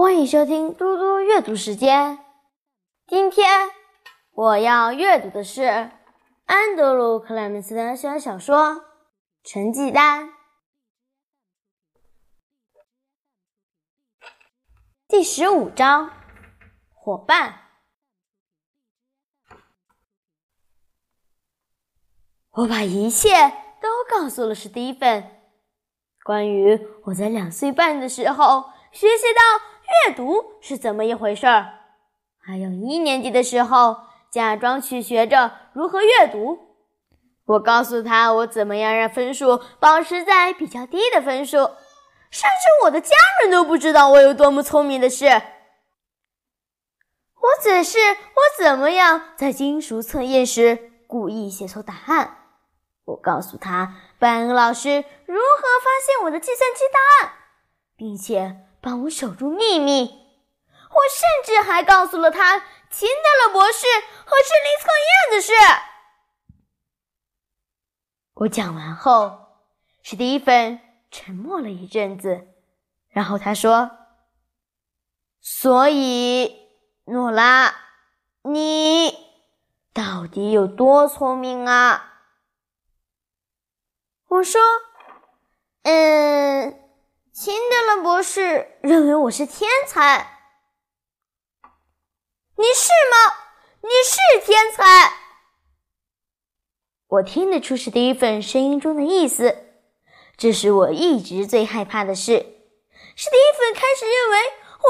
欢迎收听嘟嘟阅读时间。今天我要阅读的是安德鲁·克莱门斯的小小说《成绩单》第十五章：伙伴。我把一切都告诉了史蒂芬。关于我在两岁半的时候学习到阅读是怎么一回事儿，还有一年级的时候假装去学着如何阅读。我告诉他我怎么样让分数保持在比较低的分数，甚至我的家人都不知道我有多么聪明的事。我只是我怎么样在金属测验时故意写错答案。我告诉他，班恩老师如何发现我的计算机答案，并且帮我守住秘密。我甚至还告诉了他秦德勒博士和智力测验的事。我讲完后，史蒂芬沉默了一阵子，然后他说：“所以，诺拉，你到底有多聪明啊？”我说：“嗯，秦德勒博士认为我是天才。你是吗？你是天才。”我听得出史蒂芬声音中的意思。这是我一直最害怕的事。史蒂芬开始认为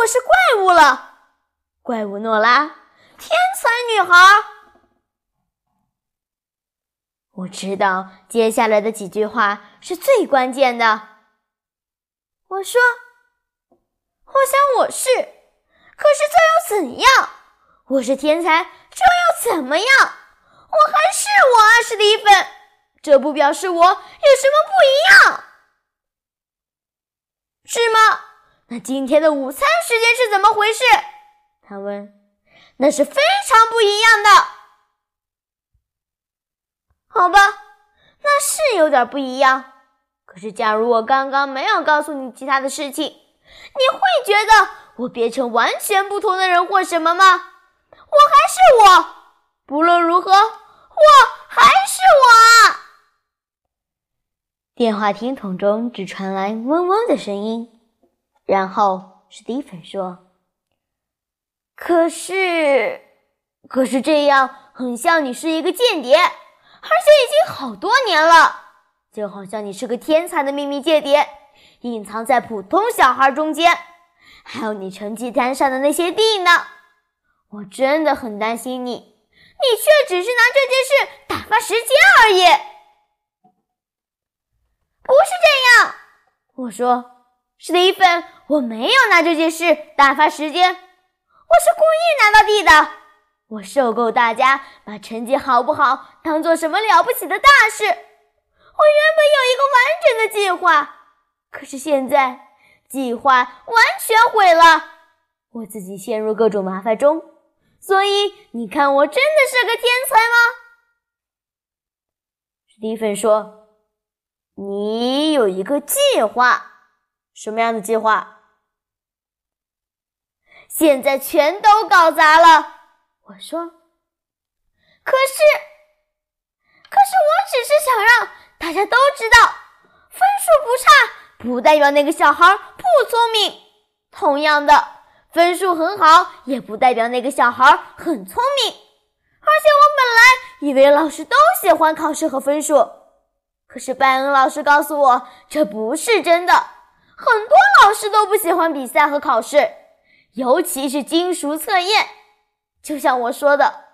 我是怪物了。怪物诺拉，天才女孩。我知道接下来的几句话是最关键的。我说：“我想我是，可是这又怎样？我是天才，这又怎么样？我还是我啊，史蒂芬。这不表示我有什么不一样，是吗？那今天的午餐时间是怎么回事？”他问。“那是非常不一样的。”好吧，那是有点不一样。可是，假如我刚刚没有告诉你其他的事情，你会觉得我变成完全不同的人或什么吗？我还是我，不论如何，我还是我。电话听筒中只传来嗡嗡的声音，然后史蒂芬说：“可是，可是这样很像你是一个间谍。”而且已经好多年了，就好像你是个天才的秘密间谍，隐藏在普通小孩中间。还有你成绩单上的那些地呢？我真的很担心你，你却只是拿这件事打发时间而已。不是这样，我说，史蒂芬，我没有拿这件事打发时间，我是故意拿到地的。我受够大家把成绩好不好当做什么了不起的大事。我原本有一个完整的计划，可是现在计划完全毁了，我自己陷入各种麻烦中。所以你看，我真的是个天才吗？史蒂芬说：“你有一个计划，什么样的计划？现在全都搞砸了。”我说：“可是，可是，我只是想让大家都知道，分数不差不代表那个小孩不聪明。同样的，分数很好也不代表那个小孩很聪明。而且，我本来以为老师都喜欢考试和分数，可是拜恩老师告诉我这不是真的。很多老师都不喜欢比赛和考试，尤其是金属测验。”就像我说的，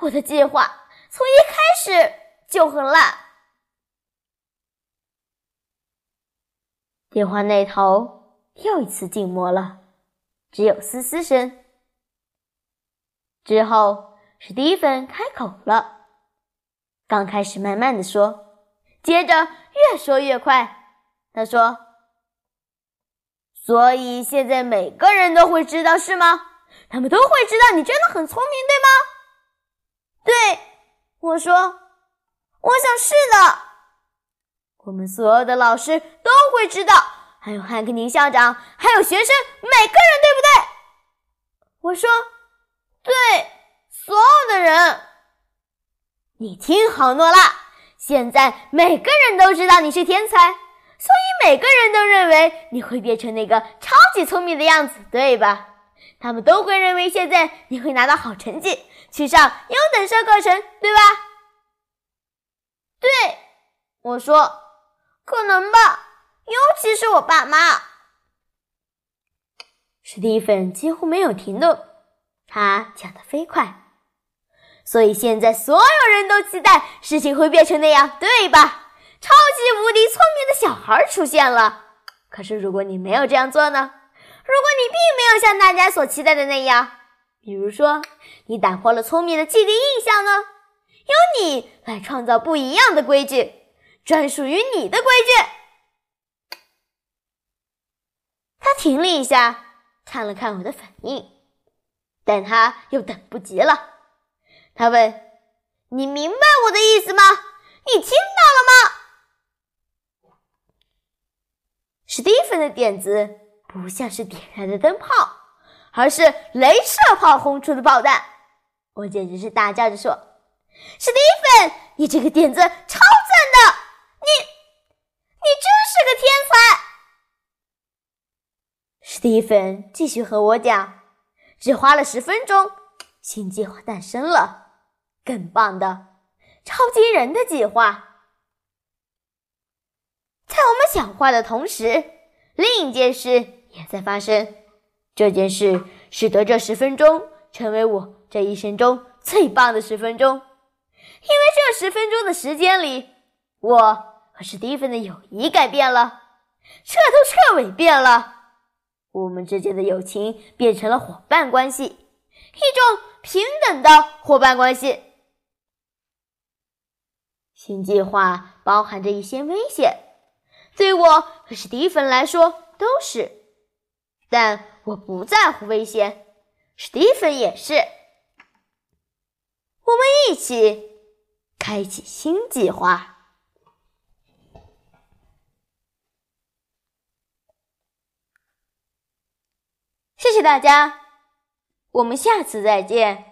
我的计划从一开始就很烂。电话那头又一次静默了，只有嘶嘶声。之后，史蒂芬开口了，刚开始慢慢的说，接着越说越快。他说：“所以现在每个人都会知道，是吗？”他们都会知道你真的很聪明，对吗？对，我说，我想是的。我们所有的老师都会知道，还有汉克宁校长，还有学生，每个人，对不对？我说，对，所有的人。你听好，诺拉，现在每个人都知道你是天才，所以每个人都认为你会变成那个超级聪明的样子，对吧？他们都会认为现在你会拿到好成绩，去上优等生课程，对吧？对，我说，可能吧，尤其是我爸妈。史蒂芬几乎没有停顿，他讲得飞快，所以现在所有人都期待事情会变成那样，对吧？超级无敌聪明的小孩出现了。可是如果你没有这样做呢？如果你并没有像大家所期待的那样，比如说你打破了聪明的既定印象呢？由你来创造不一样的规矩，专属于你的规矩。他停了一下，看了看我的反应，但他又等不及了。他问：“你明白我的意思吗？你听到了吗？”史蒂芬的点子。不像是点燃的灯泡，而是镭射炮轰出的炮弹。我简直是大叫着说：“史蒂芬，你这个点子超赞的！你，你真是个天才！”史蒂芬继续和我讲：“只花了十分钟，新计划诞生了，更棒的、超惊人的计划。”在我们讲话的同时，另一件事。也在发生这件事，使得这十分钟成为我这一生中最棒的十分钟。因为这十分钟的时间里，我和史蒂芬的友谊改变了，彻头彻尾变了。我们之间的友情变成了伙伴关系，一种平等的伙伴关系。新计划包含着一些危险，对我和史蒂芬来说都是。但我不在乎危险，史蒂芬也是。我们一起开启新计划。谢谢谢大家，我们下次再见。